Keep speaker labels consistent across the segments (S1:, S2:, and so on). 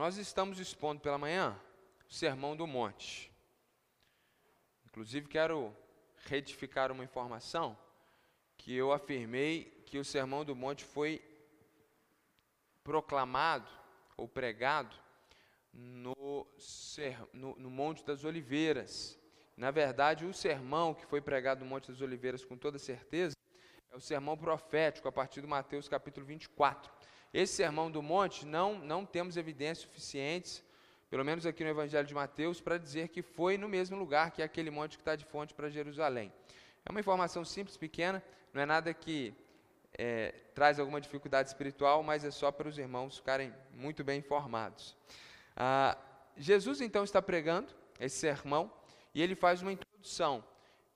S1: nós estamos expondo pela manhã o Sermão do Monte. Inclusive, quero retificar uma informação que eu afirmei que o Sermão do Monte foi proclamado ou pregado no, no, no, Monte das Oliveiras. Na verdade, o sermão que foi pregado no Monte das Oliveiras, com toda certeza, é o sermão profético, a partir do Mateus capítulo 24. Esse sermão do monte, não, não temos evidências suficientes, pelo menos aqui no Evangelho de Mateus, para dizer que foi no mesmo lugar que é aquele monte que está de fonte para Jerusalém. É uma informação simples, pequena, não é nada que é, traz alguma dificuldade espiritual, mas é só para os irmãos ficarem muito bem informados. Ah, Jesus então está pregando esse sermão e ele faz uma introdução,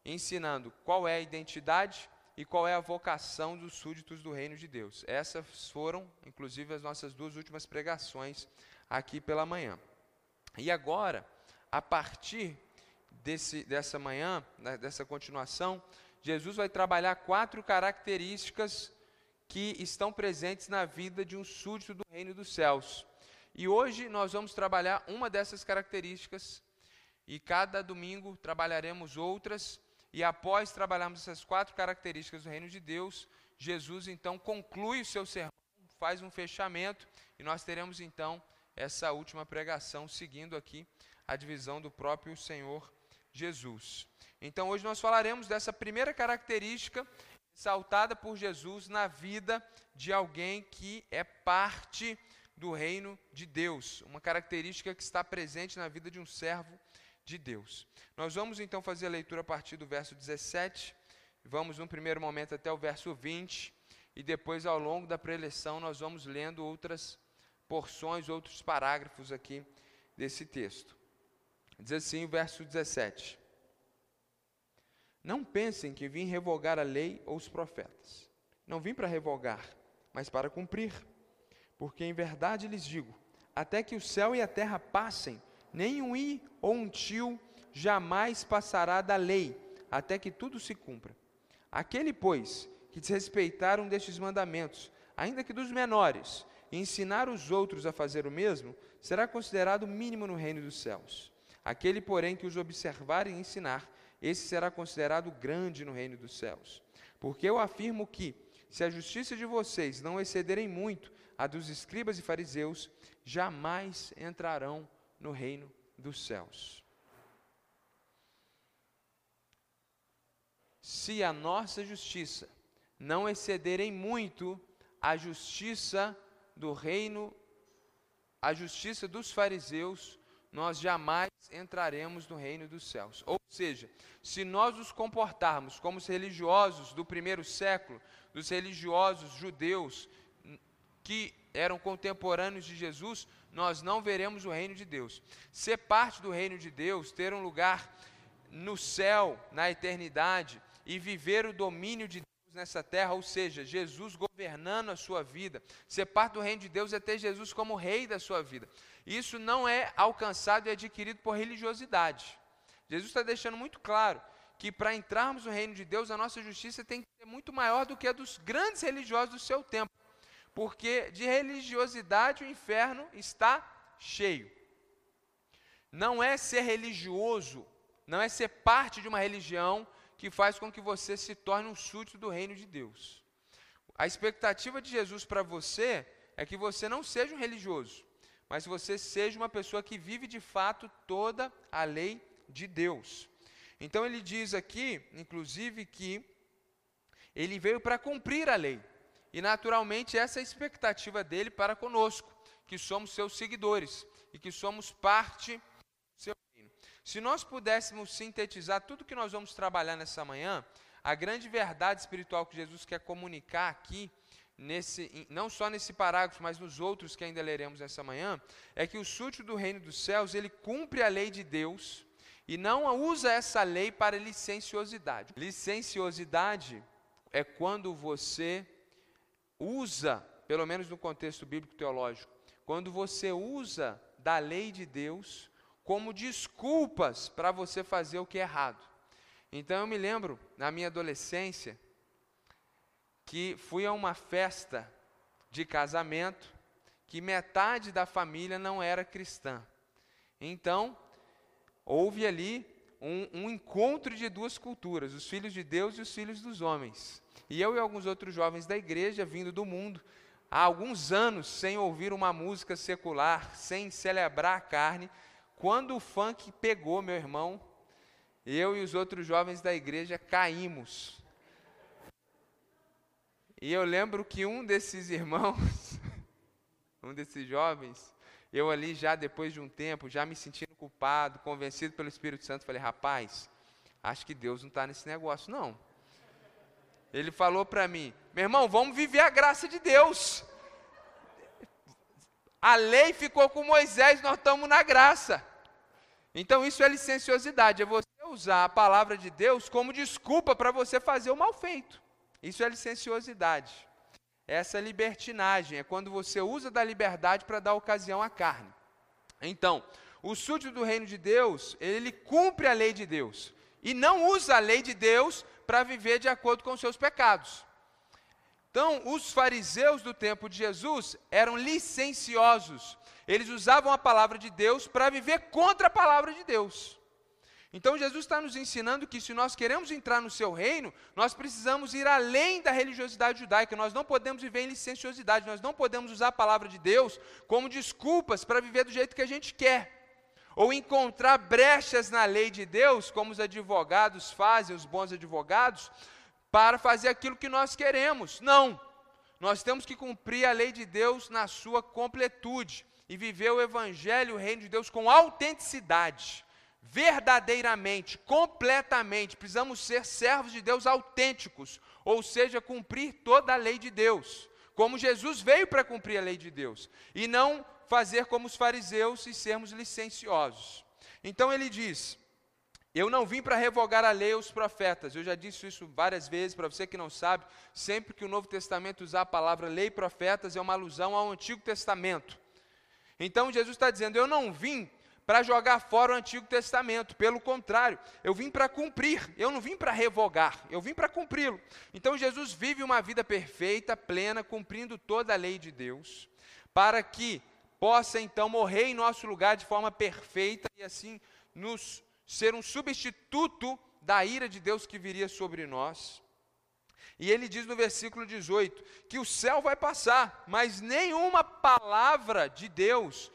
S1: ensinando qual é a identidade e qual é a vocação dos súditos do reino de Deus. Essas foram, inclusive, as nossas duas últimas pregações aqui pela manhã. E agora, a partir desse, dessa manhã, né, dessa continuação, Jesus vai trabalhar quatro características que estão presentes na vida de um súdito do reino dos céus. E hoje nós vamos trabalhar uma dessas características, e cada domingo trabalharemos outras, e após trabalharmos essas quatro características do reino de Deus, Jesus então conclui o seu sermão, faz um fechamento e nós teremos então essa última pregação seguindo aqui a divisão do próprio Senhor Jesus. Então hoje nós falaremos dessa primeira característica exaltada por Jesus na vida de alguém que é parte do reino de Deus, uma característica que está presente na vida de um servo de Deus. Nós vamos então fazer a leitura a partir do verso 17, vamos num primeiro momento até o verso 20, e depois ao longo da preleção nós vamos lendo outras porções, outros parágrafos aqui desse texto. Diz assim o verso 17: Não pensem que vim revogar a lei ou os profetas. Não vim para revogar, mas para cumprir. Porque em verdade lhes digo: até que o céu e a terra passem, nem um i ou um tio jamais passará da lei, até que tudo se cumpra. Aquele, pois, que desrespeitar um destes mandamentos, ainda que dos menores, e ensinar os outros a fazer o mesmo, será considerado mínimo no reino dos céus. Aquele, porém, que os observar e ensinar, esse será considerado grande no reino dos céus. Porque eu afirmo que, se a justiça de vocês não excederem muito a dos escribas e fariseus, jamais entrarão no reino dos céus. Se a nossa justiça não excederem muito a justiça do reino, a justiça dos fariseus, nós jamais entraremos no reino dos céus. Ou seja, se nós nos comportarmos como os religiosos do primeiro século, dos religiosos judeus que eram contemporâneos de Jesus, nós não veremos o reino de Deus. Ser parte do reino de Deus, ter um lugar no céu, na eternidade, e viver o domínio de Deus nessa terra, ou seja, Jesus governando a sua vida. Ser parte do reino de Deus é ter Jesus como rei da sua vida. Isso não é alcançado e adquirido por religiosidade. Jesus está deixando muito claro que para entrarmos no reino de Deus, a nossa justiça tem que ser muito maior do que a dos grandes religiosos do seu tempo porque de religiosidade o inferno está cheio. Não é ser religioso, não é ser parte de uma religião que faz com que você se torne um súdito do reino de Deus. A expectativa de Jesus para você é que você não seja um religioso, mas você seja uma pessoa que vive de fato toda a lei de Deus. Então ele diz aqui, inclusive, que ele veio para cumprir a lei. E naturalmente essa é a expectativa dele para conosco, que somos seus seguidores e que somos parte do seu reino. Se nós pudéssemos sintetizar tudo que nós vamos trabalhar nessa manhã, a grande verdade espiritual que Jesus quer comunicar aqui, nesse, não só nesse parágrafo, mas nos outros que ainda leremos essa manhã, é que o súdito do reino dos céus, ele cumpre a lei de Deus e não usa essa lei para licenciosidade. Licenciosidade é quando você usa, pelo menos no contexto bíblico teológico, quando você usa da lei de Deus como desculpas para você fazer o que é errado. Então eu me lembro, na minha adolescência, que fui a uma festa de casamento que metade da família não era cristã. Então, houve ali um, um, encontro de duas culturas, os filhos de Deus e os filhos dos homens. E eu e alguns outros jovens da igreja, vindo do mundo, há alguns anos sem ouvir uma música secular, sem celebrar a carne, quando o funk pegou, meu irmão, eu e os outros jovens da igreja caímos. E eu lembro que um desses irmãos, um desses jovens, eu ali já depois de um tempo, já me sentindo culpado, convencido pelo Espírito Santo, falei, rapaz, acho que Deus não está nesse negócio, não. Ele falou para mim, meu irmão, vamos viver a graça de Deus. A lei ficou com Moisés, nós estamos na graça. Então isso é licenciosidade, é você usar a palavra de Deus como desculpa para você fazer o mal feito. Isso é licenciosidade. Essa libertinagem é quando você usa da liberdade para dar ocasião à carne. Então, o súdito do reino de Deus, ele cumpre a lei de Deus e não usa a lei de Deus para viver de acordo com seus pecados. Então, os fariseus do tempo de Jesus eram licenciosos. Eles usavam a palavra de Deus para viver contra a palavra de Deus. Então Jesus está nos ensinando que se nós queremos entrar no seu reino, nós precisamos ir além da religiosidade judaica, nós não podemos viver em licenciosidade, nós não podemos usar a palavra de Deus como desculpas para viver do jeito que a gente quer. Ou encontrar brechas na lei de Deus, como os advogados fazem, os bons advogados, para fazer aquilo que nós queremos. Não. Nós temos que cumprir a lei de Deus na sua completude e viver o evangelho, o reino de Deus com autenticidade verdadeiramente, completamente, precisamos ser servos de Deus autênticos, ou seja, cumprir toda a lei de Deus, como Jesus veio para cumprir a lei de Deus, e não fazer como os fariseus e sermos licenciosos. Então ele diz: Eu não vim para revogar a lei aos profetas. Eu já disse isso várias vezes, para você que não sabe, sempre que o Novo Testamento usar a palavra lei e profetas, é uma alusão ao Antigo Testamento. Então Jesus está dizendo: Eu não vim para jogar fora o Antigo Testamento. Pelo contrário, eu vim para cumprir, eu não vim para revogar, eu vim para cumpri-lo. Então Jesus vive uma vida perfeita, plena, cumprindo toda a lei de Deus, para que possa então morrer em nosso lugar de forma perfeita e assim nos ser um substituto da ira de Deus que viria sobre nós. E ele diz no versículo 18 que o céu vai passar, mas nenhuma palavra de Deus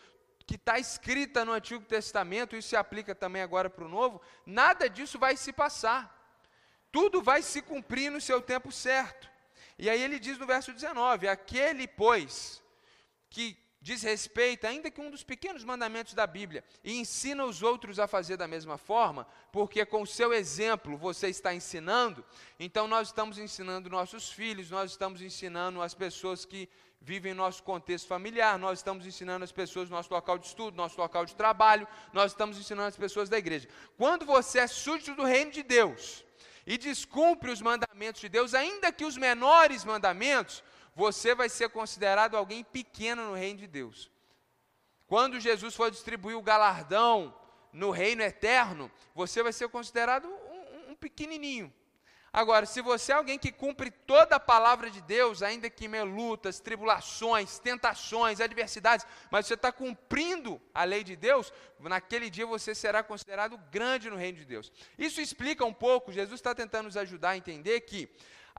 S1: que está escrita no Antigo Testamento, isso se aplica também agora para o Novo, nada disso vai se passar. Tudo vai se cumprir no seu tempo certo. E aí ele diz no verso 19: Aquele, pois, que diz respeito, ainda que um dos pequenos mandamentos da Bíblia, e ensina os outros a fazer da mesma forma, porque com o seu exemplo você está ensinando, então nós estamos ensinando nossos filhos, nós estamos ensinando as pessoas que vivem em nosso contexto familiar, nós estamos ensinando as pessoas nosso local de estudo, nosso local de trabalho, nós estamos ensinando as pessoas da igreja. Quando você é súdito do reino de Deus e descumpre os mandamentos de Deus, ainda que os menores mandamentos, você vai ser considerado alguém pequeno no reino de Deus. Quando Jesus for distribuir o galardão no reino eterno, você vai ser considerado um, um pequenininho. Agora, se você é alguém que cumpre toda a palavra de Deus, ainda que em lutas, tribulações, tentações, adversidades, mas você está cumprindo a lei de Deus, naquele dia você será considerado grande no reino de Deus. Isso explica um pouco, Jesus está tentando nos ajudar a entender que,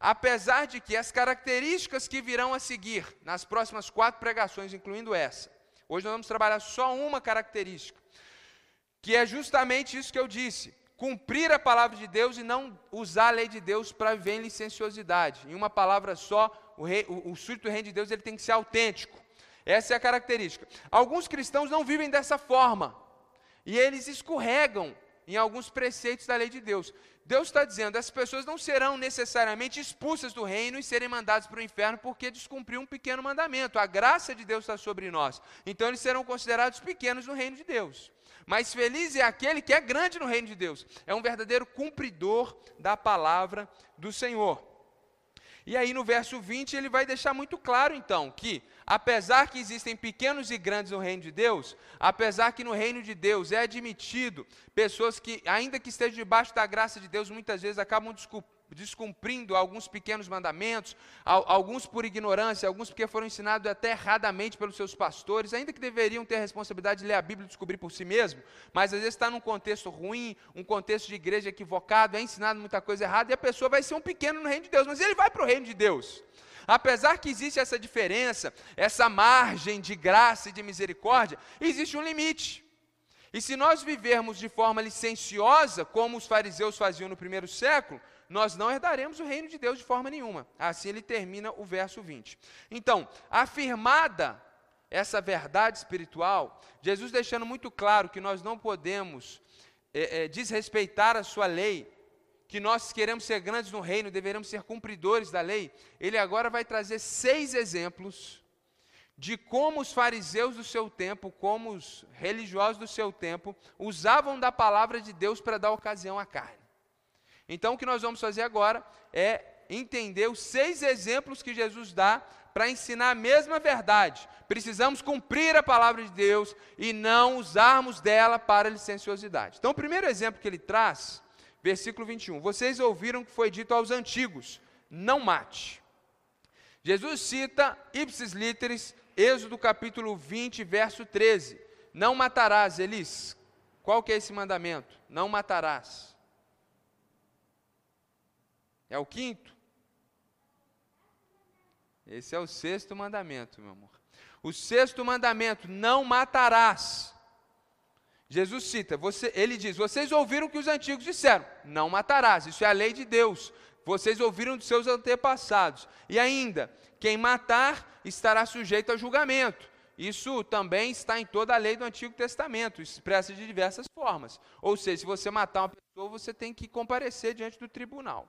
S1: apesar de que as características que virão a seguir nas próximas quatro pregações, incluindo essa, hoje nós vamos trabalhar só uma característica, que é justamente isso que eu disse cumprir a palavra de Deus e não usar a lei de Deus para viver em licenciosidade. Em uma palavra só, o, rei, o, o do reino de Deus ele tem que ser autêntico. Essa é a característica. Alguns cristãos não vivem dessa forma. E eles escorregam em alguns preceitos da lei de Deus. Deus está dizendo, essas pessoas não serão necessariamente expulsas do reino e serem mandadas para o inferno porque descumpriu um pequeno mandamento. A graça de Deus está sobre nós. Então eles serão considerados pequenos no reino de Deus. Mas feliz é aquele que é grande no reino de Deus, é um verdadeiro cumpridor da palavra do Senhor. E aí no verso 20 ele vai deixar muito claro então que, apesar que existem pequenos e grandes no reino de Deus, apesar que no reino de Deus é admitido pessoas que, ainda que estejam debaixo da graça de Deus, muitas vezes acabam descumprindo alguns pequenos mandamentos, alguns por ignorância, alguns porque foram ensinados até erradamente pelos seus pastores, ainda que deveriam ter a responsabilidade de ler a Bíblia e descobrir por si mesmo, mas às vezes está num contexto ruim, um contexto de igreja equivocado, é ensinado muita coisa errada e a pessoa vai ser um pequeno no reino de Deus, mas ele vai para o reino de Deus. Apesar que existe essa diferença, essa margem de graça e de misericórdia, existe um limite. E se nós vivermos de forma licenciosa, como os fariseus faziam no primeiro século, nós não herdaremos o reino de Deus de forma nenhuma. Assim ele termina o verso 20. Então, afirmada essa verdade espiritual, Jesus deixando muito claro que nós não podemos é, é, desrespeitar a sua lei, que nós queremos ser grandes no reino, deveremos ser cumpridores da lei, ele agora vai trazer seis exemplos de como os fariseus do seu tempo, como os religiosos do seu tempo, usavam da palavra de Deus para dar ocasião à carne. Então, o que nós vamos fazer agora é entender os seis exemplos que Jesus dá para ensinar a mesma verdade. Precisamos cumprir a palavra de Deus e não usarmos dela para licenciosidade. Então, o primeiro exemplo que ele traz versículo 21. Vocês ouviram que foi dito aos antigos: não mate. Jesus cita ipsis literis, Êxodo capítulo 20, verso 13. Não matarás, Elis. Qual que é esse mandamento? Não matarás. É o quinto? Esse é o sexto mandamento, meu amor. O sexto mandamento: não matarás. Jesus cita, você, ele diz: Vocês ouviram o que os antigos disseram, não matarás, isso é a lei de Deus. Vocês ouviram dos seus antepassados. E ainda, quem matar estará sujeito a julgamento. Isso também está em toda a lei do Antigo Testamento, expressa de diversas formas. Ou seja, se você matar uma pessoa, você tem que comparecer diante do tribunal.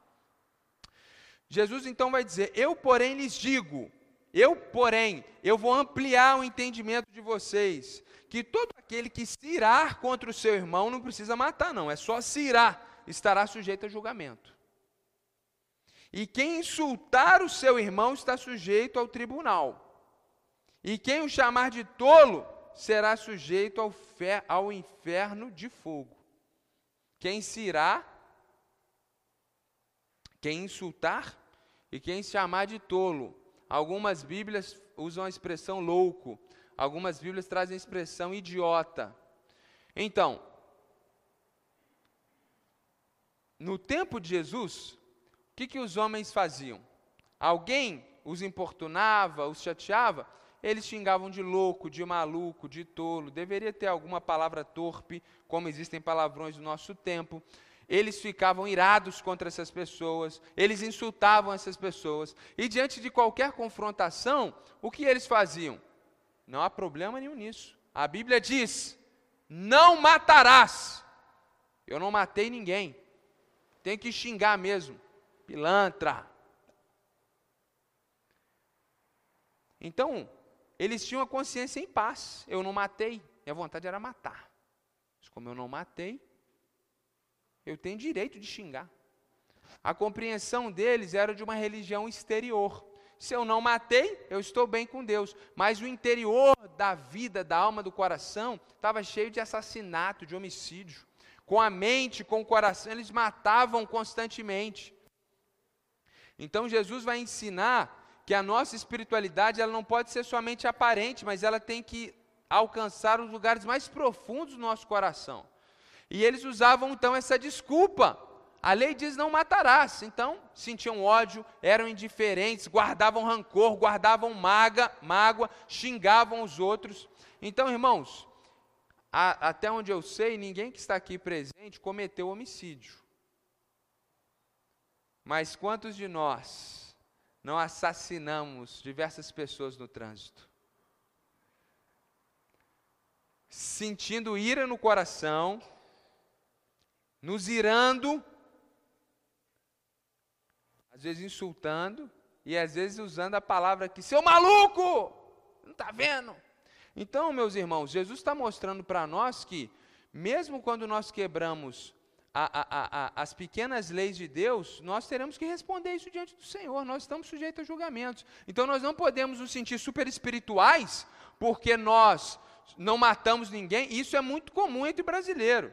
S1: Jesus então vai dizer: Eu, porém, lhes digo, eu, porém, eu vou ampliar o entendimento de vocês que todo aquele que se irar contra o seu irmão não precisa matar, não, é só se irar, estará sujeito a julgamento. E quem insultar o seu irmão está sujeito ao tribunal. E quem o chamar de tolo será sujeito ao, ao inferno de fogo. Quem se irá, quem insultar e quem chamar de tolo. Algumas Bíblias usam a expressão louco. Algumas Bíblias trazem a expressão idiota. Então, no tempo de Jesus, o que, que os homens faziam? Alguém os importunava, os chateava, eles xingavam de louco, de maluco, de tolo. Deveria ter alguma palavra torpe, como existem palavrões do nosso tempo. Eles ficavam irados contra essas pessoas, eles insultavam essas pessoas. E diante de qualquer confrontação, o que eles faziam? Não há problema nenhum nisso. A Bíblia diz: não matarás. Eu não matei ninguém. Tem que xingar mesmo. Pilantra. Então, eles tinham a consciência em paz. Eu não matei. Minha vontade era matar. Mas como eu não matei, eu tenho direito de xingar. A compreensão deles era de uma religião exterior. Se eu não matei, eu estou bem com Deus. Mas o interior da vida, da alma, do coração, estava cheio de assassinato, de homicídio. Com a mente, com o coração, eles matavam constantemente. Então Jesus vai ensinar que a nossa espiritualidade ela não pode ser somente aparente, mas ela tem que alcançar os lugares mais profundos do nosso coração. E eles usavam então essa desculpa a lei diz não matarás. Então, sentiam ódio, eram indiferentes, guardavam rancor, guardavam maga, mágoa, xingavam os outros. Então, irmãos, a, até onde eu sei, ninguém que está aqui presente cometeu homicídio. Mas quantos de nós não assassinamos diversas pessoas no trânsito? Sentindo ira no coração, nos irando às vezes insultando e às vezes usando a palavra aqui, seu maluco, não está vendo? Então, meus irmãos, Jesus está mostrando para nós que, mesmo quando nós quebramos a, a, a, as pequenas leis de Deus, nós teremos que responder isso diante do Senhor, nós estamos sujeitos a julgamentos. Então, nós não podemos nos sentir super espirituais porque nós não matamos ninguém, isso é muito comum entre brasileiros.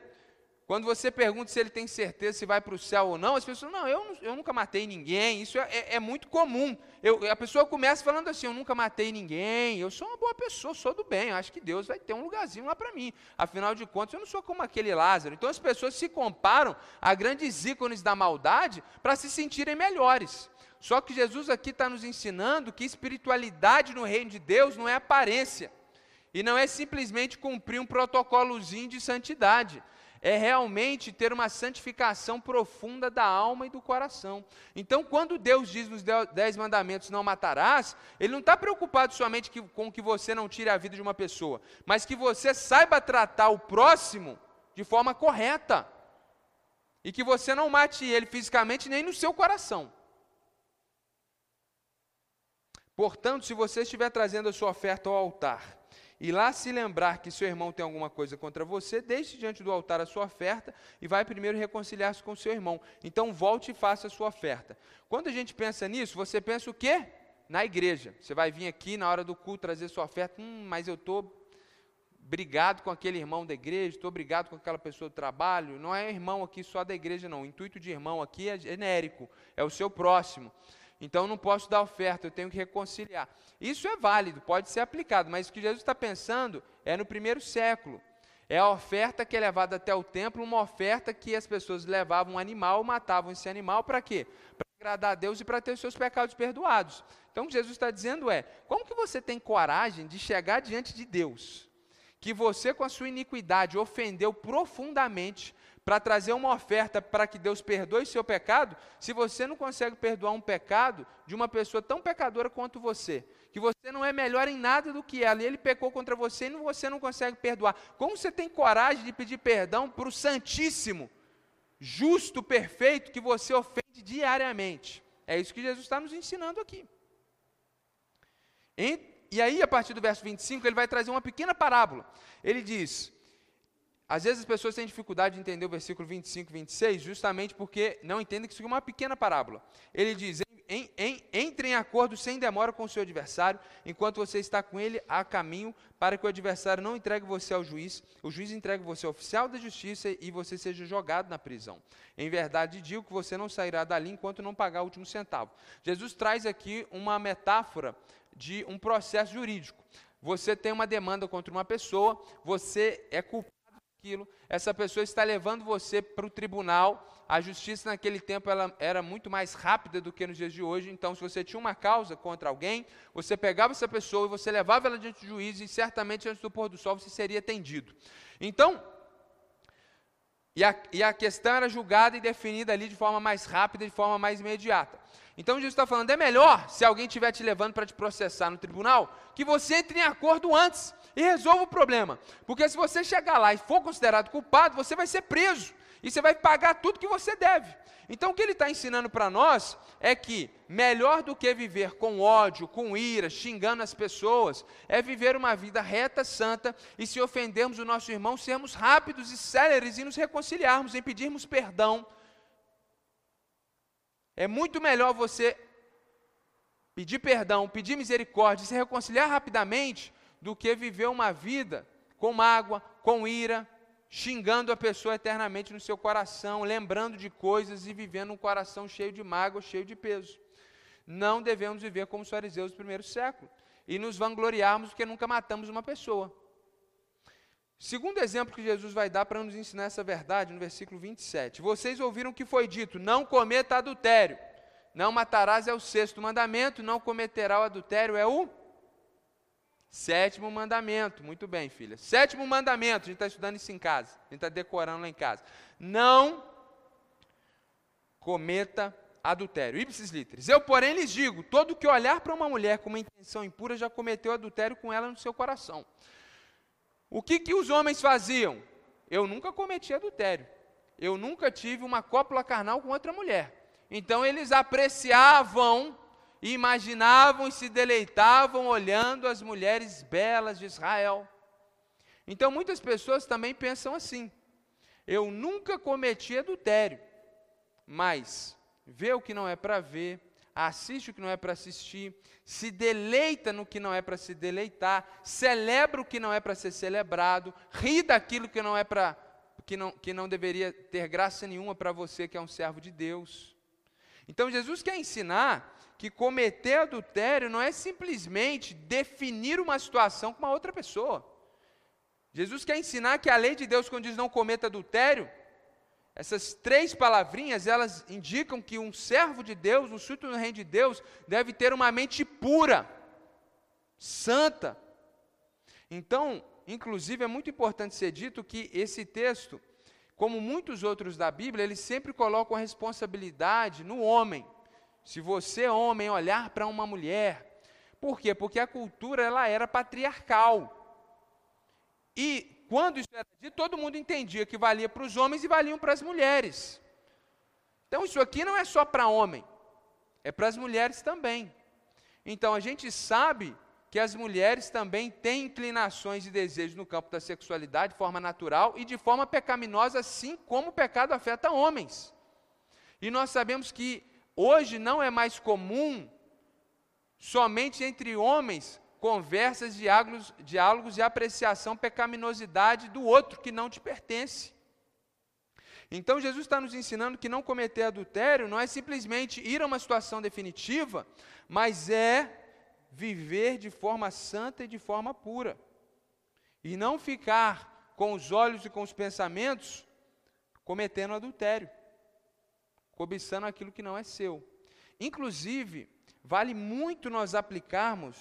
S1: Quando você pergunta se ele tem certeza se vai para o céu ou não, as pessoas não, eu, eu nunca matei ninguém, isso é, é, é muito comum. Eu, a pessoa começa falando assim, eu nunca matei ninguém, eu sou uma boa pessoa, sou do bem, acho que Deus vai ter um lugarzinho lá para mim. Afinal de contas, eu não sou como aquele Lázaro. Então as pessoas se comparam a grandes ícones da maldade para se sentirem melhores. Só que Jesus aqui está nos ensinando que espiritualidade no reino de Deus não é aparência. E não é simplesmente cumprir um protocolozinho de santidade é realmente ter uma santificação profunda da alma e do coração. Então, quando Deus diz nos Dez Mandamentos: não matarás, Ele não está preocupado somente que, com que você não tire a vida de uma pessoa, mas que você saiba tratar o próximo de forma correta. E que você não mate ele fisicamente nem no seu coração. Portanto, se você estiver trazendo a sua oferta ao altar, e lá se lembrar que seu irmão tem alguma coisa contra você, deixe diante do altar a sua oferta e vai primeiro reconciliar-se com seu irmão. Então volte e faça a sua oferta. Quando a gente pensa nisso, você pensa o quê? Na igreja. Você vai vir aqui na hora do culto trazer sua oferta, hum, mas eu estou brigado com aquele irmão da igreja, estou brigado com aquela pessoa do trabalho. Não é irmão aqui só da igreja, não. O intuito de irmão aqui é genérico, é o seu próximo. Então não posso dar oferta, eu tenho que reconciliar. Isso é válido, pode ser aplicado, mas o que Jesus está pensando é no primeiro século. É a oferta que é levada até o templo, uma oferta que as pessoas levavam um animal, matavam esse animal para quê? Para agradar a Deus e para ter os seus pecados perdoados. Então o que Jesus está dizendo é: como que você tem coragem de chegar diante de Deus, que você com a sua iniquidade ofendeu profundamente, para trazer uma oferta para que Deus perdoe seu pecado, se você não consegue perdoar um pecado de uma pessoa tão pecadora quanto você, que você não é melhor em nada do que ela, e ele pecou contra você e você não consegue perdoar. Como você tem coragem de pedir perdão para o Santíssimo, justo, perfeito, que você ofende diariamente? É isso que Jesus está nos ensinando aqui. E aí, a partir do verso 25, ele vai trazer uma pequena parábola. Ele diz: às vezes as pessoas têm dificuldade de entender o versículo 25 e 26, justamente porque não entendem que isso é uma pequena parábola. Ele diz: em, em, entre em acordo sem demora com o seu adversário, enquanto você está com ele a caminho, para que o adversário não entregue você ao juiz, o juiz entregue você ao oficial da justiça e você seja jogado na prisão. Em verdade, digo que você não sairá dali enquanto não pagar o último centavo. Jesus traz aqui uma metáfora de um processo jurídico. Você tem uma demanda contra uma pessoa, você é culpado aquilo, essa pessoa está levando você para o tribunal. A justiça naquele tempo ela era muito mais rápida do que nos dias de hoje. Então, se você tinha uma causa contra alguém, você pegava essa pessoa e você levava ela diante do juiz e certamente antes do pôr do sol você seria atendido. Então, e a, e a questão era julgada e definida ali de forma mais rápida, de forma mais imediata. Então Jesus está falando, é melhor, se alguém estiver te levando para te processar no tribunal, que você entre em acordo antes e resolva o problema. Porque se você chegar lá e for considerado culpado, você vai ser preso. E você vai pagar tudo que você deve. Então o que ele está ensinando para nós é que melhor do que viver com ódio, com ira, xingando as pessoas, é viver uma vida reta, santa, e se ofendermos o nosso irmão, sermos rápidos e céleres e nos reconciliarmos, em pedirmos perdão, é muito melhor você pedir perdão, pedir misericórdia, se reconciliar rapidamente, do que viver uma vida com mágoa, com ira, xingando a pessoa eternamente no seu coração, lembrando de coisas e vivendo um coração cheio de mágoa, cheio de peso. Não devemos viver como os fariseus do primeiro século e nos vangloriarmos porque nunca matamos uma pessoa. Segundo exemplo que Jesus vai dar para nos ensinar essa verdade, no versículo 27. Vocês ouviram que foi dito: não cometa adultério. Não matarás é o sexto mandamento, não cometerá o adultério é o sétimo mandamento. Muito bem, filha. Sétimo mandamento, a gente está estudando isso em casa, a gente está decorando lá em casa. Não cometa adultério. Ipsis literis. Eu, porém, lhes digo: todo que olhar para uma mulher com uma intenção impura já cometeu adultério com ela no seu coração. O que, que os homens faziam? Eu nunca cometi adultério. Eu nunca tive uma cópula carnal com outra mulher. Então eles apreciavam, imaginavam e se deleitavam olhando as mulheres belas de Israel. Então muitas pessoas também pensam assim: eu nunca cometi adultério, mas vê o que não é para ver, assiste o que não é para assistir, se deleita no que não é para se deleitar, celebra o que não é para ser celebrado, ri daquilo que não é para que não, que não deveria ter graça nenhuma para você que é um servo de Deus. Então Jesus quer ensinar que cometer adultério não é simplesmente definir uma situação com uma outra pessoa. Jesus quer ensinar que a lei de Deus, quando diz não cometa adultério, essas três palavrinhas, elas indicam que um servo de Deus, um súdito no reino de Deus, deve ter uma mente pura, santa. Então, inclusive, é muito importante ser dito que esse texto, como muitos outros da Bíblia, ele sempre coloca a responsabilidade no homem. Se você, homem, olhar para uma mulher, por quê? Porque a cultura ela era patriarcal. E quando isso era dito, todo mundo entendia que valia para os homens e valiam para as mulheres. Então isso aqui não é só para homem, é para as mulheres também. Então a gente sabe que as mulheres também têm inclinações e desejos no campo da sexualidade de forma natural e de forma pecaminosa, assim como o pecado afeta homens. E nós sabemos que Hoje não é mais comum somente entre homens conversas, diálogos, diálogos e apreciação, pecaminosidade do outro que não te pertence. Então Jesus está nos ensinando que não cometer adultério não é simplesmente ir a uma situação definitiva, mas é viver de forma santa e de forma pura. E não ficar com os olhos e com os pensamentos cometendo adultério cobiçando aquilo que não é seu. Inclusive, vale muito nós aplicarmos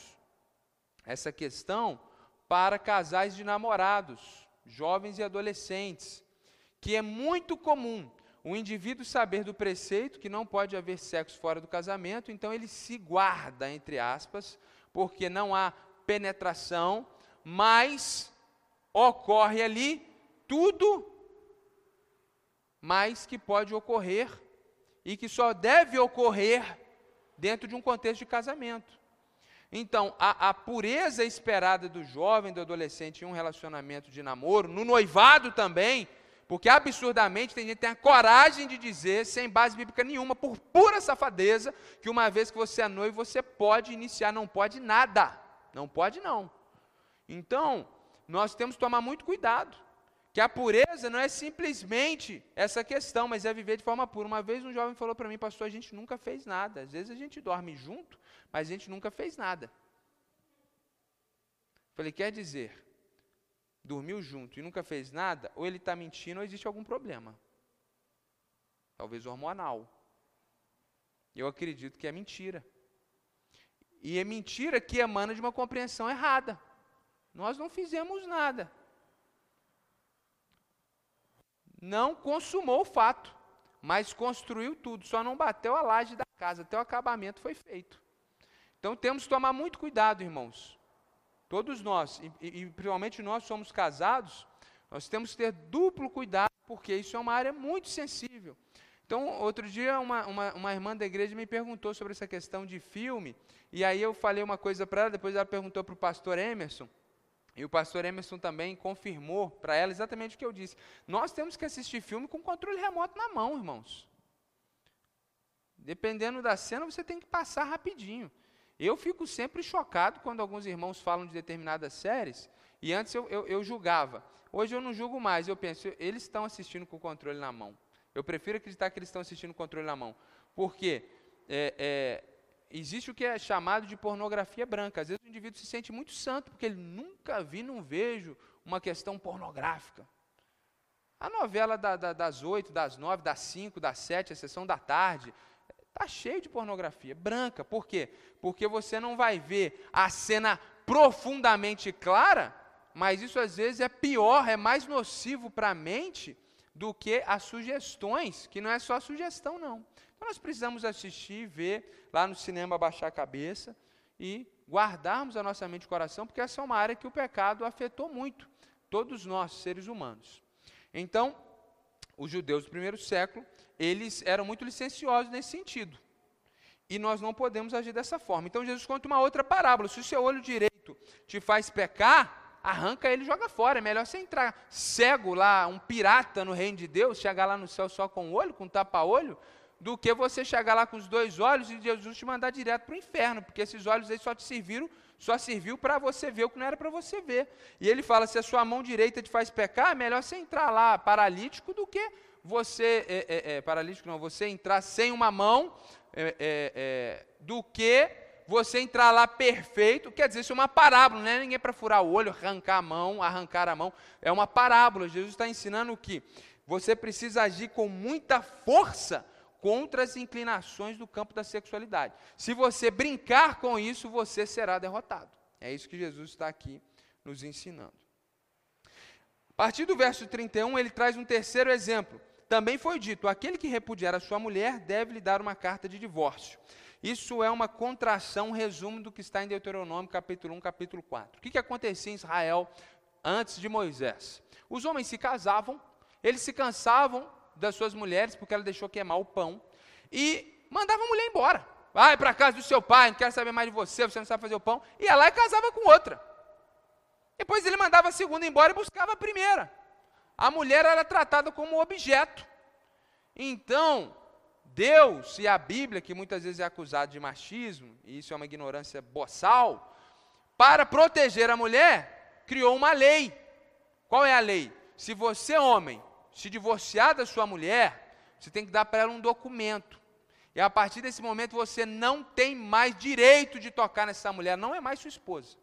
S1: essa questão para casais de namorados, jovens e adolescentes, que é muito comum o indivíduo saber do preceito que não pode haver sexo fora do casamento, então ele se guarda, entre aspas, porque não há penetração, mas ocorre ali tudo mais que pode ocorrer e que só deve ocorrer dentro de um contexto de casamento. Então, a, a, pureza esperada do jovem, do adolescente em um relacionamento de namoro, no noivado também, porque absurdamente tem gente que tem a coragem de dizer, sem base bíblica nenhuma, por pura safadeza, que uma vez que você é noivo, você pode iniciar, não pode nada. Não pode não. Então, nós temos que tomar muito cuidado. Que a pureza não é simplesmente essa questão, mas é viver de forma pura. Uma vez um jovem falou para mim, pastor, a gente nunca fez nada. Às vezes a gente dorme junto, mas a gente nunca fez nada. Falei, quer dizer, dormiu junto e nunca fez nada, ou ele está mentindo ou existe algum problema. Talvez hormonal. Eu acredito que é mentira. E é mentira que emana de uma compreensão errada. Nós não fizemos nada não consumou o fato, mas construiu tudo, só não bateu a laje da casa, até o acabamento foi feito. Então temos que tomar muito cuidado, irmãos. Todos nós, e, e principalmente nós somos casados, nós temos que ter duplo cuidado, porque isso é uma área muito sensível. Então, outro dia, uma, uma, uma, irmã da igreja me perguntou sobre essa questão de filme, e aí eu falei uma coisa para ela, depois ela perguntou para o pastor Emerson, e o pastor Emerson também confirmou para ela exatamente o que eu disse. Nós temos que assistir filme com controle remoto na mão, irmãos. Dependendo da cena, você tem que passar rapidinho. Eu fico sempre chocado quando alguns irmãos falam de determinadas séries, e antes eu, eu, eu julgava. Hoje eu não julgo mais, eu penso, eles estão assistindo com o controle na mão. Eu prefiro acreditar que eles estão assistindo com o controle na mão. Porque é, é, existe o que é chamado de pornografia branca. Às vezes o indivíduo se sente muito santo, porque ele nunca vi, não vejo uma questão pornográfica. A novela da, da, das oito, das nove, das cinco, das sete, a sessão da tarde, está cheio de pornografia branca. Por quê? Porque você não vai ver a cena profundamente clara, mas isso às vezes é pior, é mais nocivo para a mente do que as sugestões, que não é só sugestão, não. Nós precisamos assistir, ver lá no cinema, baixar a cabeça e guardarmos a nossa mente e coração, porque essa é uma área que o pecado afetou muito, todos nós, seres humanos. Então, os judeus do primeiro século, eles eram muito licenciosos nesse sentido. E nós não podemos agir dessa forma. Então Jesus conta uma outra parábola. Se o seu olho direito te faz pecar, arranca ele e joga fora. É melhor você entrar cego lá, um pirata no reino de Deus, chegar lá no céu só com o olho, com tapa-olho, do que você chegar lá com os dois olhos e Jesus te mandar direto para o inferno, porque esses olhos aí só te serviram só serviu para você ver o que não era para você ver. E ele fala: se a sua mão direita te faz pecar, é melhor você entrar lá paralítico do que você. É, é, é, paralítico não, você entrar sem uma mão é, é, é, do que você entrar lá perfeito. Quer dizer, isso é uma parábola, não é ninguém para furar o olho, arrancar a mão, arrancar a mão. É uma parábola. Jesus está ensinando que? Você precisa agir com muita força contra as inclinações do campo da sexualidade. Se você brincar com isso, você será derrotado. É isso que Jesus está aqui nos ensinando. A partir do verso 31, ele traz um terceiro exemplo. Também foi dito: aquele que repudiar a sua mulher deve lhe dar uma carta de divórcio. Isso é uma contração, um resumo do que está em Deuteronômio, capítulo 1, capítulo 4. O que, que acontecia em Israel antes de Moisés? Os homens se casavam, eles se cansavam das suas mulheres, porque ela deixou queimar o pão, e mandava a mulher embora. Vai para casa do seu pai, não quero saber mais de você, você não sabe fazer o pão. Ia lá e casava com outra. Depois ele mandava a segunda embora e buscava a primeira. A mulher era tratada como objeto. Então, Deus e a Bíblia, que muitas vezes é acusado de machismo, e isso é uma ignorância boçal, para proteger a mulher, criou uma lei. Qual é a lei? Se você, homem, se divorciar da sua mulher, você tem que dar para ela um documento. E a partir desse momento você não tem mais direito de tocar nessa mulher, não é mais sua esposa.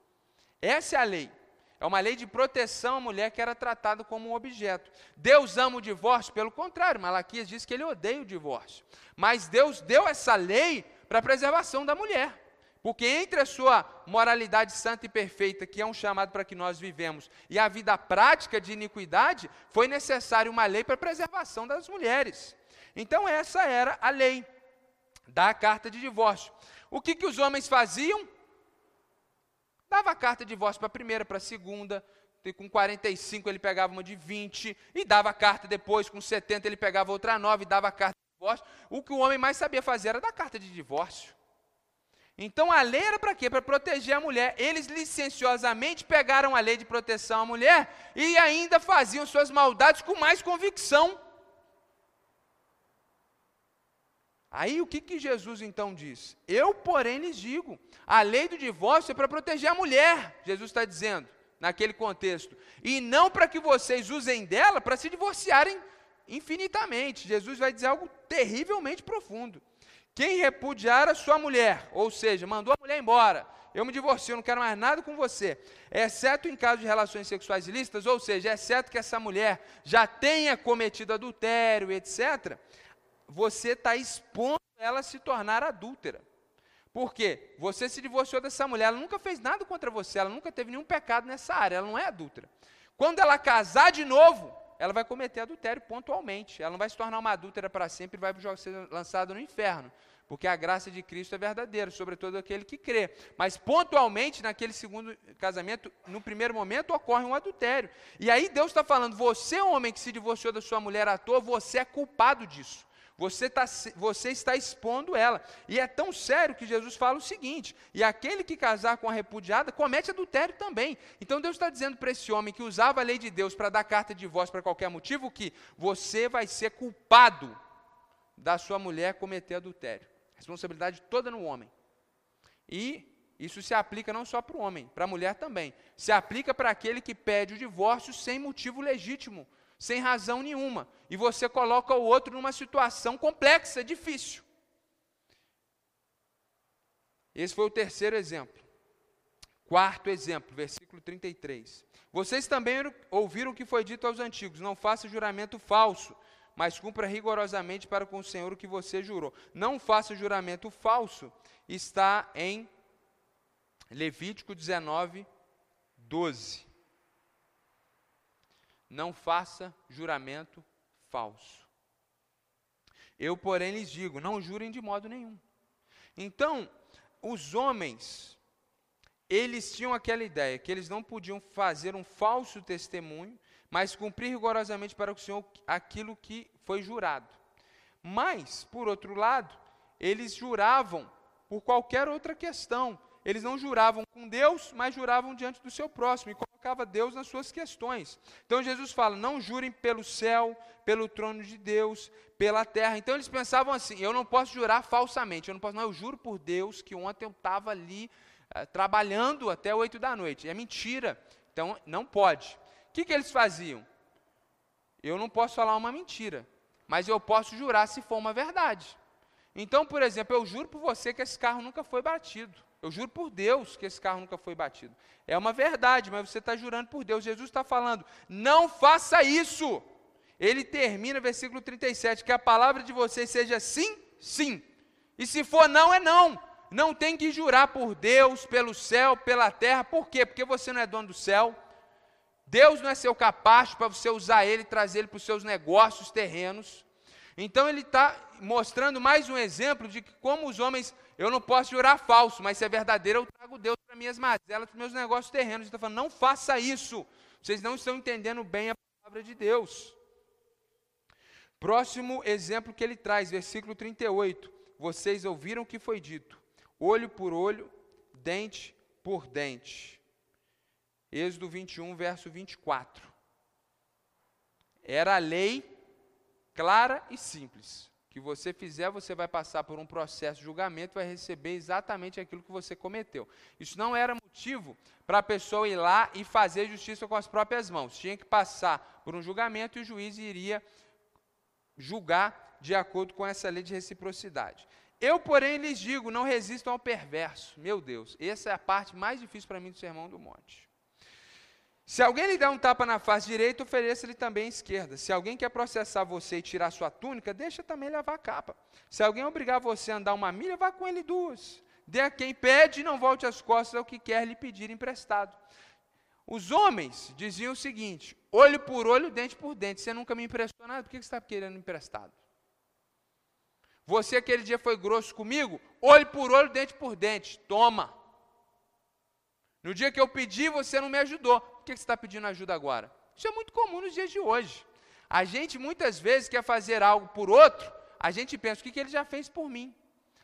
S1: Essa é a lei. É uma lei de proteção à mulher que era tratada como um objeto. Deus ama o divórcio? Pelo contrário, Malaquias diz que ele odeia o divórcio. Mas Deus deu essa lei para a preservação da mulher. Porque entre a sua moralidade santa e perfeita, que é um chamado para que nós vivemos, e a vida prática de iniquidade, foi necessário uma lei para a preservação das mulheres. Então, essa era a lei da carta de divórcio. O que, que os homens faziam? Dava a carta de divórcio para a primeira, para a segunda, com 45 ele pegava uma de 20, e dava a carta depois, com 70 ele pegava outra nova e dava a carta de divórcio. O que o homem mais sabia fazer era dar carta de divórcio. Então a lei era para quê? Para proteger a mulher. Eles licenciosamente pegaram a lei de proteção à mulher e ainda faziam suas maldades com mais convicção. Aí o que, que Jesus então diz? Eu, porém, lhes digo: a lei do divórcio é para proteger a mulher, Jesus está dizendo, naquele contexto, e não para que vocês usem dela para se divorciarem infinitamente. Jesus vai dizer algo terrivelmente profundo. Quem repudiar a sua mulher, ou seja, mandou a mulher embora, eu me divorcio, não quero mais nada com você, exceto em caso de relações sexuais ilícitas, ou seja, exceto que essa mulher já tenha cometido adultério, etc., você está expondo ela a se tornar adúltera. Por quê? Você se divorciou dessa mulher, ela nunca fez nada contra você, ela nunca teve nenhum pecado nessa área, ela não é adúltera. Quando ela casar de novo, ela vai cometer adultério pontualmente. Ela não vai se tornar uma adúltera para sempre e vai ser lançada no inferno. Porque a graça de Cristo é verdadeira, sobretudo aquele que crê. Mas pontualmente, naquele segundo casamento, no primeiro momento, ocorre um adultério. E aí Deus está falando: você, homem que se divorciou da sua mulher à toa, você é culpado disso. Você, tá, você está expondo ela. E é tão sério que Jesus fala o seguinte: e aquele que casar com a repudiada comete adultério também. Então Deus está dizendo para esse homem que usava a lei de Deus para dar carta de divórcio para qualquer motivo que você vai ser culpado da sua mulher cometer adultério. Responsabilidade toda no homem. E isso se aplica não só para o homem, para a mulher também. Se aplica para aquele que pede o divórcio sem motivo legítimo sem razão nenhuma, e você coloca o outro numa situação complexa, difícil. Esse foi o terceiro exemplo. Quarto exemplo, versículo 33. Vocês também ouviram o que foi dito aos antigos: não faça juramento falso, mas cumpra rigorosamente para com o Senhor o que você jurou. Não faça juramento falso, está em Levítico 19, 12 não faça juramento falso. Eu, porém, lhes digo: não jurem de modo nenhum. Então, os homens, eles tinham aquela ideia que eles não podiam fazer um falso testemunho, mas cumprir rigorosamente para o Senhor aquilo que foi jurado. Mas, por outro lado, eles juravam por qualquer outra questão. Eles não juravam com Deus, mas juravam diante do seu próximo e colocava Deus nas suas questões. Então Jesus fala: não jurem pelo céu, pelo trono de Deus, pela terra. Então eles pensavam assim: eu não posso jurar falsamente, eu não posso, não, eu juro por Deus que ontem eu estava ali é, trabalhando até 8 da noite. É mentira. Então, não pode. O que, que eles faziam? Eu não posso falar uma mentira, mas eu posso jurar se for uma verdade. Então, por exemplo, eu juro por você que esse carro nunca foi batido. Eu juro por Deus que esse carro nunca foi batido. É uma verdade, mas você está jurando por Deus. Jesus está falando, não faça isso. Ele termina, versículo 37, que a palavra de vocês seja sim, sim. E se for não, é não. Não tem que jurar por Deus, pelo céu, pela terra. Por quê? Porque você não é dono do céu. Deus não é seu capacho para você usar ele trazer ele para os seus negócios terrenos. Então ele está mostrando mais um exemplo de como os homens, eu não posso jurar falso, mas se é verdadeiro, eu trago Deus para minhas mazelas, para meus negócios terrenos. Ele está falando, não faça isso. Vocês não estão entendendo bem a palavra de Deus. Próximo exemplo que ele traz, versículo 38. Vocês ouviram o que foi dito: olho por olho, dente por dente. Êxodo 21, verso 24. Era a lei clara e simples. Que você fizer, você vai passar por um processo de julgamento vai receber exatamente aquilo que você cometeu. Isso não era motivo para a pessoa ir lá e fazer justiça com as próprias mãos. Tinha que passar por um julgamento e o juiz iria julgar de acordo com essa lei de reciprocidade. Eu, porém, lhes digo: não resistam ao perverso. Meu Deus, essa é a parte mais difícil para mim do Sermão do Monte. Se alguém lhe der um tapa na face direita, ofereça-lhe também a esquerda. Se alguém quer processar você e tirar sua túnica, deixa também levar a capa. Se alguém obrigar você a andar uma milha, vá com ele duas. Dê a quem pede e não volte as costas ao que quer lhe pedir emprestado. Os homens diziam o seguinte: olho por olho, dente por dente. Você nunca me emprestou nada, por que você está querendo emprestado? Você aquele dia foi grosso comigo, olho por olho, dente por dente. Toma. No dia que eu pedi, você não me ajudou. Por que você está pedindo ajuda agora? Isso é muito comum nos dias de hoje. A gente muitas vezes quer fazer algo por outro, a gente pensa, o que, que ele já fez por mim?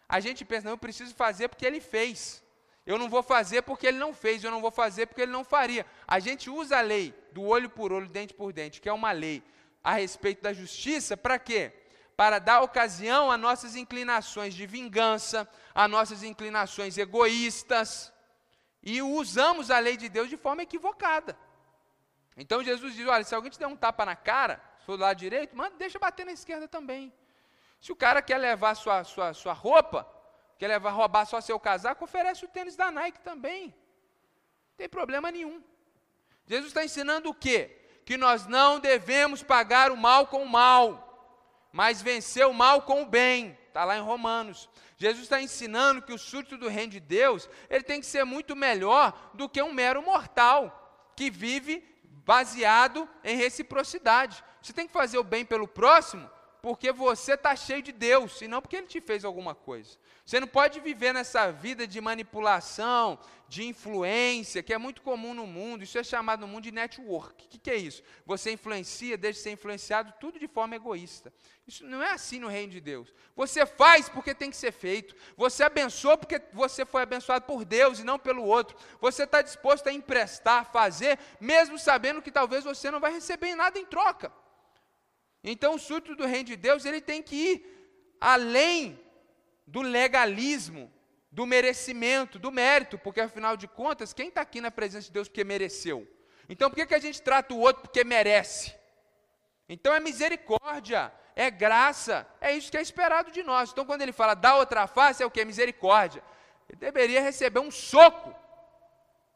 S1: A gente pensa, não, eu preciso fazer porque ele fez. Eu não vou fazer porque ele não fez, eu não vou fazer porque ele não faria. A gente usa a lei do olho por olho, dente por dente, que é uma lei a respeito da justiça, para quê? Para dar ocasião a nossas inclinações de vingança, a nossas inclinações egoístas, e usamos a lei de Deus de forma equivocada. Então Jesus diz: olha, se alguém te der um tapa na cara, se do lado direito, manda, deixa bater na esquerda também. Se o cara quer levar sua, sua, sua roupa, quer levar, roubar só seu casaco, oferece o tênis da Nike também. Não tem problema nenhum. Jesus está ensinando o quê? Que nós não devemos pagar o mal com o mal, mas vencer o mal com o bem. Está lá em Romanos. Jesus está ensinando que o súdito do reino de Deus, ele tem que ser muito melhor do que um mero mortal, que vive baseado em reciprocidade. Você tem que fazer o bem pelo próximo, porque você está cheio de Deus, e não porque Ele te fez alguma coisa. Você não pode viver nessa vida de manipulação, de influência, que é muito comum no mundo. Isso é chamado no mundo de network. O que, que é isso? Você influencia, deixa de ser influenciado, tudo de forma egoísta. Isso não é assim no reino de Deus. Você faz porque tem que ser feito. Você abençoa porque você foi abençoado por Deus e não pelo outro. Você está disposto a emprestar, fazer, mesmo sabendo que talvez você não vai receber nada em troca. Então, o súdito do reino de Deus, ele tem que ir além do legalismo, do merecimento, do mérito, porque afinal de contas, quem está aqui na presença de Deus porque mereceu? Então, por que, que a gente trata o outro porque merece? Então, é misericórdia, é graça, é isso que é esperado de nós. Então, quando ele fala dá outra face, é o que? Misericórdia. Ele deveria receber um soco.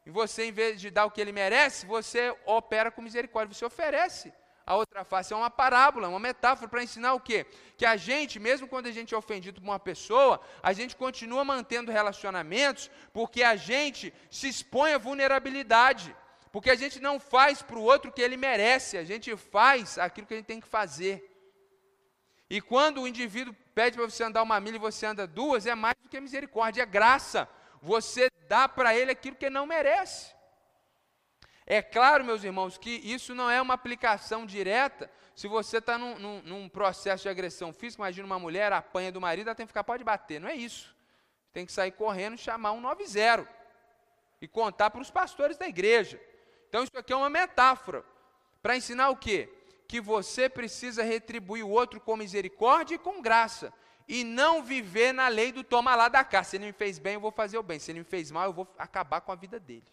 S1: E você, em vez de dar o que ele merece, você opera com misericórdia, você oferece a outra face é uma parábola, uma metáfora para ensinar o quê? Que a gente, mesmo quando a gente é ofendido por uma pessoa, a gente continua mantendo relacionamentos porque a gente se expõe à vulnerabilidade. Porque a gente não faz para o outro o que ele merece, a gente faz aquilo que a gente tem que fazer. E quando o indivíduo pede para você andar uma milha e você anda duas, é mais do que misericórdia, é graça. Você dá para ele aquilo que ele não merece. É claro, meus irmãos, que isso não é uma aplicação direta. Se você está num, num, num, processo de agressão física, imagina uma mulher apanha do marido, ela tem que ficar, pode bater. Não é isso. Tem que sair correndo chamar um 90 e contar para os pastores da igreja. Então, isso aqui é uma metáfora para ensinar o quê? Que você precisa retribuir o outro com misericórdia e com graça. e não viver na lei do toma lá da cá. Se ele me fez bem, eu vou fazer o bem. Se ele me fez mal, eu vou acabar com a vida dele.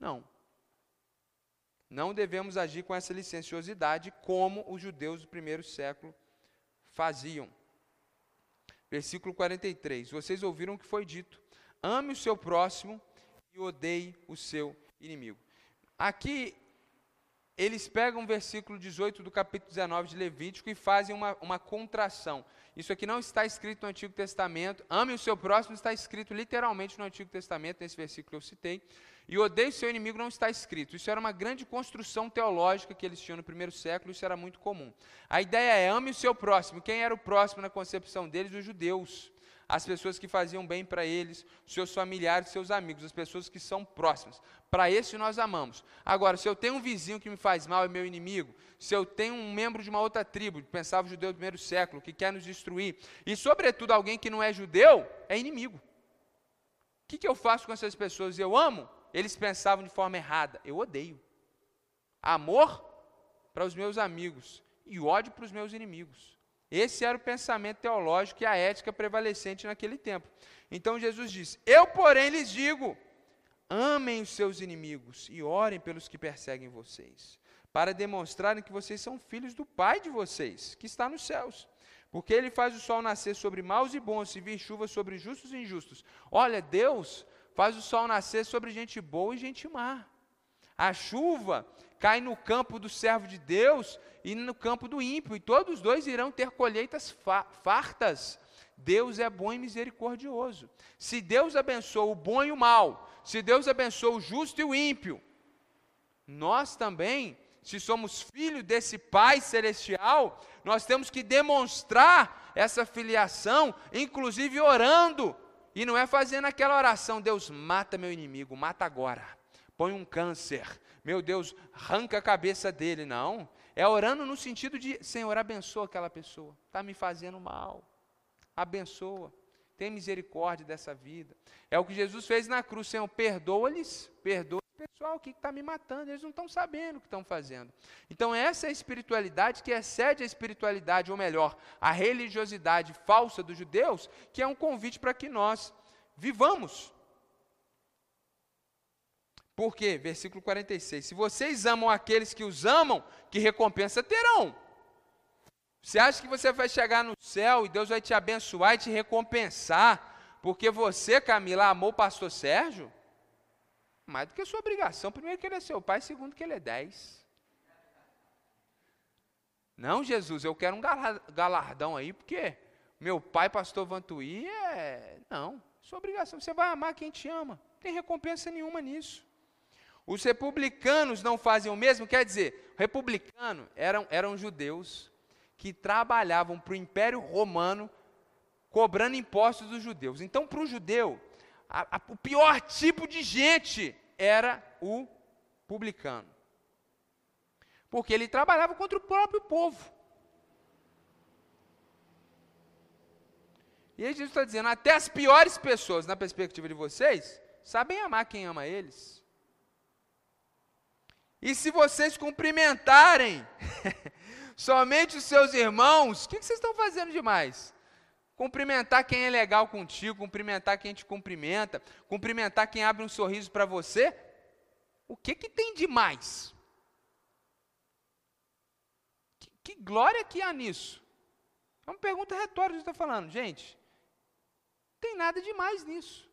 S1: Não. Não devemos agir com essa licenciosidade como os judeus do primeiro século faziam. Versículo 43. Vocês ouviram o que foi dito: ame o seu próximo e odeie o seu inimigo. Aqui eles pegam o versículo 18 do capítulo 19 de Levítico e fazem uma, uma contração. Isso aqui não está escrito no Antigo Testamento. Ame o seu próximo está escrito literalmente no Antigo Testamento, nesse versículo que eu citei. E odeie seu inimigo não está escrito. Isso era uma grande construção teológica que eles tinham no primeiro século, isso era muito comum. A ideia é ame o seu próximo. Quem era o próximo na concepção deles? Os judeus as pessoas que faziam bem para eles, seus familiares, seus amigos, as pessoas que são próximas. Para esse nós amamos. Agora, se eu tenho um vizinho que me faz mal, é meu inimigo, se eu tenho um membro de uma outra tribo, pensava o judeu do primeiro século, que quer nos destruir, e sobretudo alguém que não é judeu, é inimigo. O que, que eu faço com essas pessoas? Eu amo? Eles pensavam de forma errada. Eu odeio. Amor para os meus amigos e ódio para os meus inimigos. Esse era o pensamento teológico e a ética prevalecente naquele tempo. Então Jesus disse: Eu, porém, lhes digo: amem os seus inimigos e orem pelos que perseguem vocês, para demonstrarem que vocês são filhos do Pai de vocês, que está nos céus. Porque ele faz o sol nascer sobre maus e bons e vir chuva sobre justos e injustos. Olha, Deus faz o sol nascer sobre gente boa e gente má. A chuva cai no campo do servo de Deus e no campo do ímpio, e todos dois irão ter colheitas fa fartas. Deus é bom e misericordioso. Se Deus abençoa o bom e o mal, se Deus abençoa o justo e o ímpio, nós também, se somos filhos desse Pai celestial, nós temos que demonstrar essa filiação, inclusive orando, e não é fazendo aquela oração: Deus mata meu inimigo, mata agora, põe um câncer, meu Deus, arranca a cabeça dele. Não. É orando no sentido de, Senhor, abençoa aquela pessoa. Está me fazendo mal. Abençoa. Tem misericórdia dessa vida. É o que Jesus fez na cruz. Senhor, perdoa-lhes. Perdoa o pessoal que está me matando. Eles não estão sabendo o que estão fazendo. Então, essa é a espiritualidade que excede a espiritualidade, ou melhor, a religiosidade falsa dos judeus, que é um convite para que nós vivamos por quê? Versículo 46. Se vocês amam aqueles que os amam, que recompensa terão? Você acha que você vai chegar no céu e Deus vai te abençoar e te recompensar, porque você, Camila, amou o pastor Sérgio? Mais do que a sua obrigação. Primeiro que ele é seu pai, segundo que ele é dez. Não, Jesus, eu quero um galardão aí, porque meu pai, pastor Vantuí, é. Não, sua obrigação. Você vai amar quem te ama. Não tem recompensa nenhuma nisso. Os republicanos não fazem o mesmo, quer dizer, republicano eram, eram judeus que trabalhavam para o Império Romano cobrando impostos dos judeus. Então, para o judeu, a, a, o pior tipo de gente era o publicano. Porque ele trabalhava contra o próprio povo. E aí Jesus está dizendo, até as piores pessoas, na perspectiva de vocês, sabem amar quem ama eles. E se vocês cumprimentarem somente os seus irmãos, o que, que vocês estão fazendo demais? Cumprimentar quem é legal contigo, cumprimentar quem te cumprimenta, cumprimentar quem abre um sorriso para você. O que, que tem de mais? Que, que glória que há nisso? É uma pergunta retórica que está falando. Gente, tem nada de mais nisso.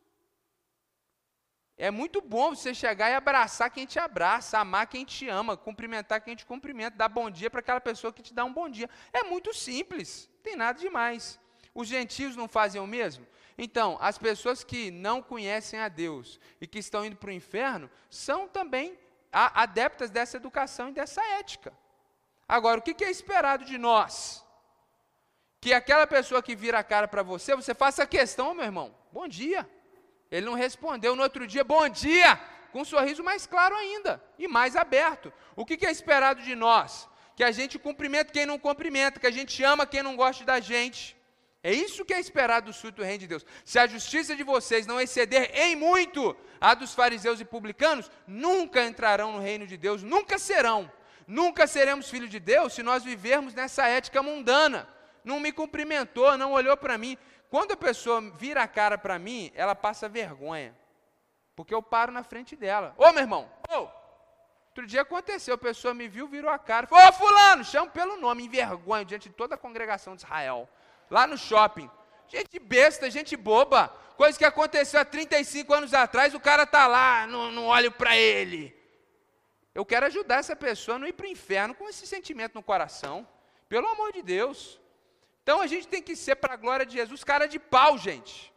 S1: É muito bom você chegar e abraçar quem te abraça, amar quem te ama, cumprimentar quem te cumprimenta, dar bom dia para aquela pessoa que te dá um bom dia. É muito simples, tem nada demais. Os gentios não fazem o mesmo? Então, as pessoas que não conhecem a Deus e que estão indo para o inferno são também adeptas dessa educação e dessa ética. Agora, o que é esperado de nós? Que aquela pessoa que vira a cara para você, você faça questão, meu irmão, bom dia. Ele não respondeu no outro dia, bom dia, com um sorriso mais claro ainda e mais aberto. O que, é esperado de nós? Que a gente cumprimenta quem não cumprimenta, que a gente ama quem não gosta da gente. É isso que é esperado do súdito reino de Deus. Se a justiça de vocês não exceder em muito a dos fariseus e publicanos, nunca entrarão no reino de Deus, nunca serão. Nunca seremos filhos de Deus se nós vivermos nessa ética mundana não me cumprimentou, não olhou para mim. Quando a pessoa vira a cara para mim, ela passa vergonha. Porque eu paro na frente dela. Ô, meu irmão, ô! Outro dia aconteceu, a pessoa me viu, virou a cara. Falou, ô, fulano, chama pelo nome, envergonha diante de toda a congregação de Israel. Lá no shopping. Gente besta, gente boba. Coisa que aconteceu há 35 anos atrás, o cara está lá, não, não olho para ele. Eu quero ajudar essa pessoa a não ir para o inferno com esse sentimento no coração. Pelo amor de Deus. Então a gente tem que ser, para a glória de Jesus, cara de pau, gente.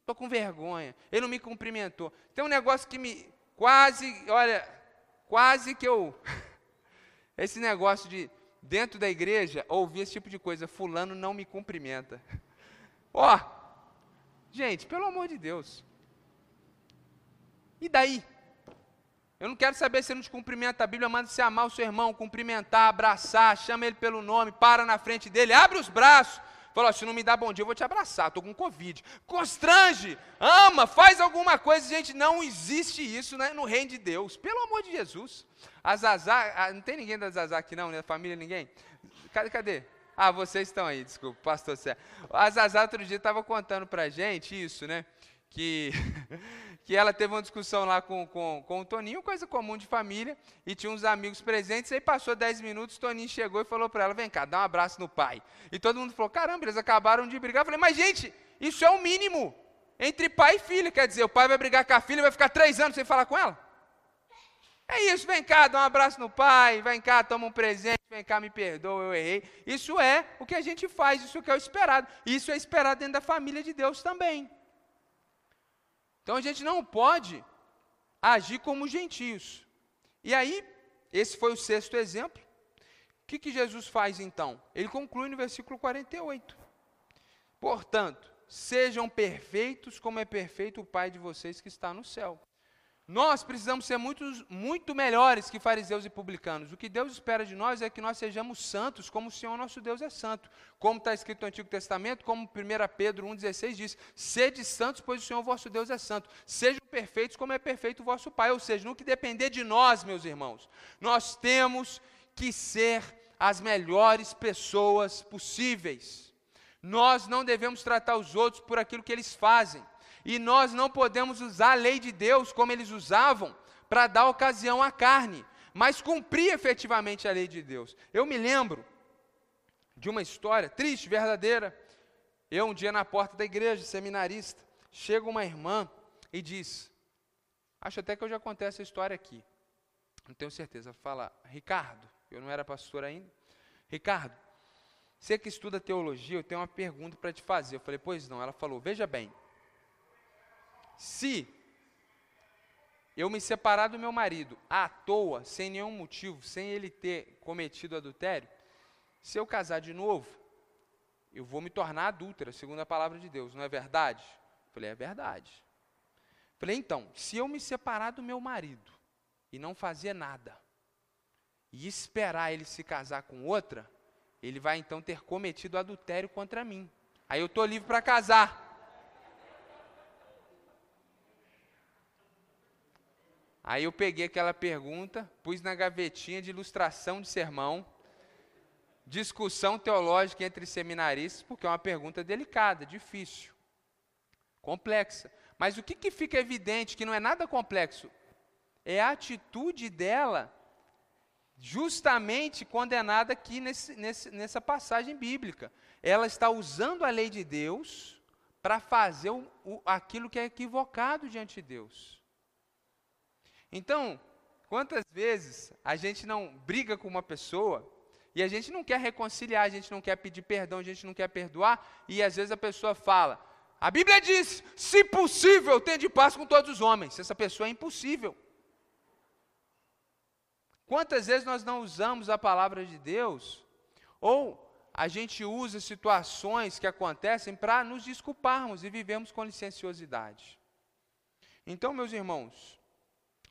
S1: Estou com vergonha. Ele não me cumprimentou. Tem um negócio que me. Quase, olha, quase que eu. Esse negócio de, dentro da igreja, ouvir esse tipo de coisa. Fulano não me cumprimenta. Ó, oh, gente, pelo amor de Deus. E daí? Eu não quero saber se ele nos cumprimenta. A Bíblia manda você amar o seu irmão, cumprimentar, abraçar, chama ele pelo nome, para na frente dele, abre os braços. Fala, se não me dá bom dia, eu vou te abraçar, estou com Covid. Constrange, ama, faz alguma coisa. Gente, não existe isso né, no reino de Deus. Pelo amor de Jesus. Azazá, ah, não tem ninguém da Azazá aqui não, né? Família, ninguém? Cadê, cadê? Ah, vocês estão aí, desculpa, pastor Sérgio. A Azazá outro dia estava contando para a gente isso, né? Que que ela teve uma discussão lá com, com, com o Toninho, coisa comum de família, e tinha uns amigos presentes, aí passou 10 minutos, o Toninho chegou e falou para ela, vem cá, dá um abraço no pai. E todo mundo falou, caramba, eles acabaram de brigar. Eu falei, mas gente, isso é o mínimo, entre pai e filho, quer dizer, o pai vai brigar com a filha e vai ficar três anos sem falar com ela? É isso, vem cá, dá um abraço no pai, vem cá, toma um presente, vem cá, me perdoa, eu errei. Isso é o que a gente faz, isso que é o esperado. Isso é esperado dentro da família de Deus também. Então a gente não pode agir como gentios. E aí, esse foi o sexto exemplo. O que, que Jesus faz então? Ele conclui no versículo 48. Portanto, sejam perfeitos como é perfeito o Pai de vocês que está no céu. Nós precisamos ser muito, muito melhores que fariseus e publicanos. O que Deus espera de nós é que nós sejamos santos, como o Senhor nosso Deus é santo. Como está escrito no Antigo Testamento, como 1 Pedro 1,16 diz: Sede santos, pois o Senhor vosso Deus é santo. Sejam perfeitos, como é perfeito o vosso Pai. Ou seja, no que depender de nós, meus irmãos, nós temos que ser as melhores pessoas possíveis. Nós não devemos tratar os outros por aquilo que eles fazem. E nós não podemos usar a lei de Deus como eles usavam para dar ocasião à carne, mas cumprir efetivamente a lei de Deus. Eu me lembro de uma história triste, verdadeira. Eu, um dia na porta da igreja, seminarista, chega uma irmã e diz: Acho até que eu já contei essa história aqui. Não tenho certeza. Fala, Ricardo, eu não era pastor ainda. Ricardo, você que estuda teologia, eu tenho uma pergunta para te fazer. Eu falei, pois não. Ela falou, veja bem, se eu me separar do meu marido à toa, sem nenhum motivo, sem ele ter cometido adultério, se eu casar de novo, eu vou me tornar adúltera, segundo a palavra de Deus, não é verdade? Falei, é verdade. Falei, então, se eu me separar do meu marido e não fazer nada, e esperar ele se casar com outra, ele vai então ter cometido adultério contra mim. Aí eu estou livre para casar. Aí eu peguei aquela pergunta, pus na gavetinha de ilustração de sermão, discussão teológica entre seminaristas, porque é uma pergunta delicada, difícil, complexa. Mas o que, que fica evidente, que não é nada complexo, é a atitude dela, justamente condenada aqui nesse, nesse, nessa passagem bíblica. Ela está usando a lei de Deus para fazer o, o, aquilo que é equivocado diante de Deus. Então, quantas vezes a gente não briga com uma pessoa e a gente não quer reconciliar, a gente não quer pedir perdão, a gente não quer perdoar, e às vezes a pessoa fala: a Bíblia diz, se possível, de paz com todos os homens. Essa pessoa é impossível. Quantas vezes nós não usamos a palavra de Deus, ou a gente usa situações que acontecem para nos desculparmos e vivemos com licenciosidade. Então, meus irmãos,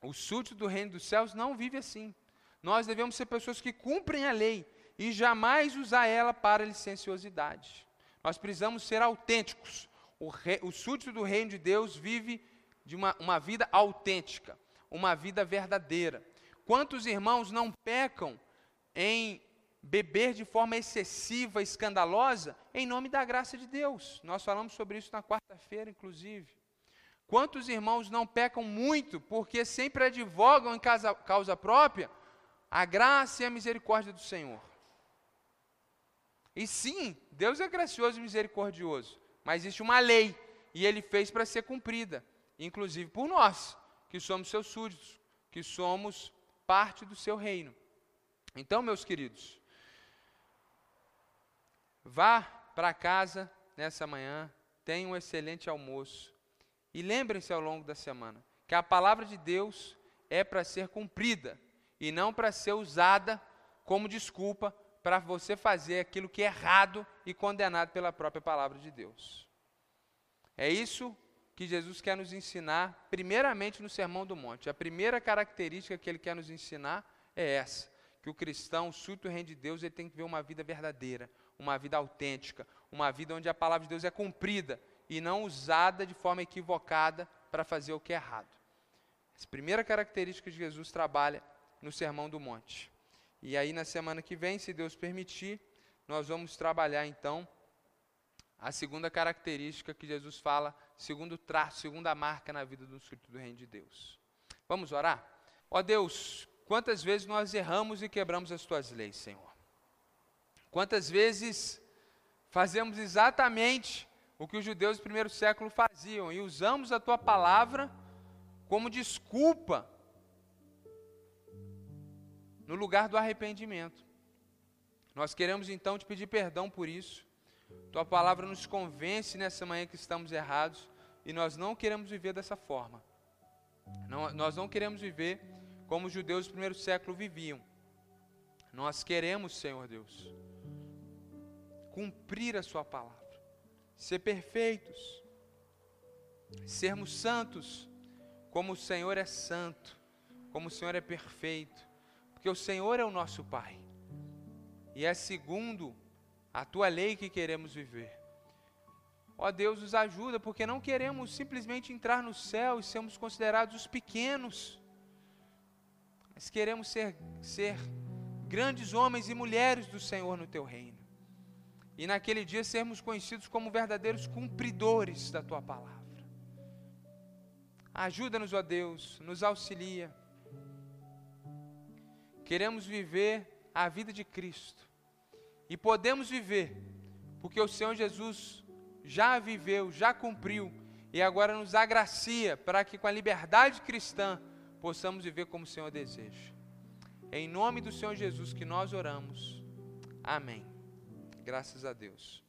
S1: o súdito do reino dos céus não vive assim. Nós devemos ser pessoas que cumprem a lei e jamais usar ela para licenciosidade. Nós precisamos ser autênticos. O, rei, o súdito do reino de Deus vive de uma, uma vida autêntica, uma vida verdadeira. Quantos irmãos não pecam em beber de forma excessiva, escandalosa, em nome da graça de Deus. Nós falamos sobre isso na quarta-feira, inclusive. Quantos irmãos não pecam muito porque sempre advogam em causa, causa própria a graça e a misericórdia do Senhor? E sim, Deus é gracioso e misericordioso, mas existe uma lei e ele fez para ser cumprida, inclusive por nós, que somos seus súditos, que somos parte do seu reino. Então, meus queridos, vá para casa nessa manhã, tenha um excelente almoço e lembrem-se ao longo da semana que a palavra de Deus é para ser cumprida e não para ser usada como desculpa para você fazer aquilo que é errado e condenado pela própria palavra de Deus. É isso que Jesus quer nos ensinar, primeiramente no Sermão do Monte. A primeira característica que ele quer nos ensinar é essa: que o cristão, o súbito reino de Deus, ele tem que ver uma vida verdadeira, uma vida autêntica, uma vida onde a palavra de Deus é cumprida e não usada de forma equivocada para fazer o que é errado. Essa primeira característica que Jesus trabalha no Sermão do Monte. E aí, na semana que vem, se Deus permitir, nós vamos trabalhar então a segunda característica que Jesus fala, segundo traço, segunda marca na vida do Espírito do Reino de Deus. Vamos orar? Ó Deus, quantas vezes nós erramos e quebramos as tuas leis, Senhor? Quantas vezes fazemos exatamente o que os judeus do primeiro século faziam e usamos a tua palavra como desculpa no lugar do arrependimento. Nós queremos então te pedir perdão por isso. Tua palavra nos convence nessa manhã que estamos errados e nós não queremos viver dessa forma. Não, nós não queremos viver como os judeus do primeiro século viviam. Nós queremos, Senhor Deus, cumprir a Sua palavra, ser perfeitos, sermos santos, como o Senhor é santo, como o Senhor é perfeito, porque o Senhor é o nosso Pai, e é segundo a tua lei que queremos viver. Ó Deus, nos ajuda, porque não queremos simplesmente entrar no céu e sermos considerados os pequenos, mas queremos ser, ser grandes homens e mulheres do Senhor no teu reino. E naquele dia sermos conhecidos como verdadeiros cumpridores da tua palavra. Ajuda-nos, ó Deus, nos auxilia. Queremos viver a vida de Cristo e podemos viver, porque o Senhor Jesus já viveu, já cumpriu, e agora nos agracia para que com a liberdade cristã possamos viver como o Senhor deseja. É em nome do Senhor Jesus que nós oramos. Amém. Graças a Deus.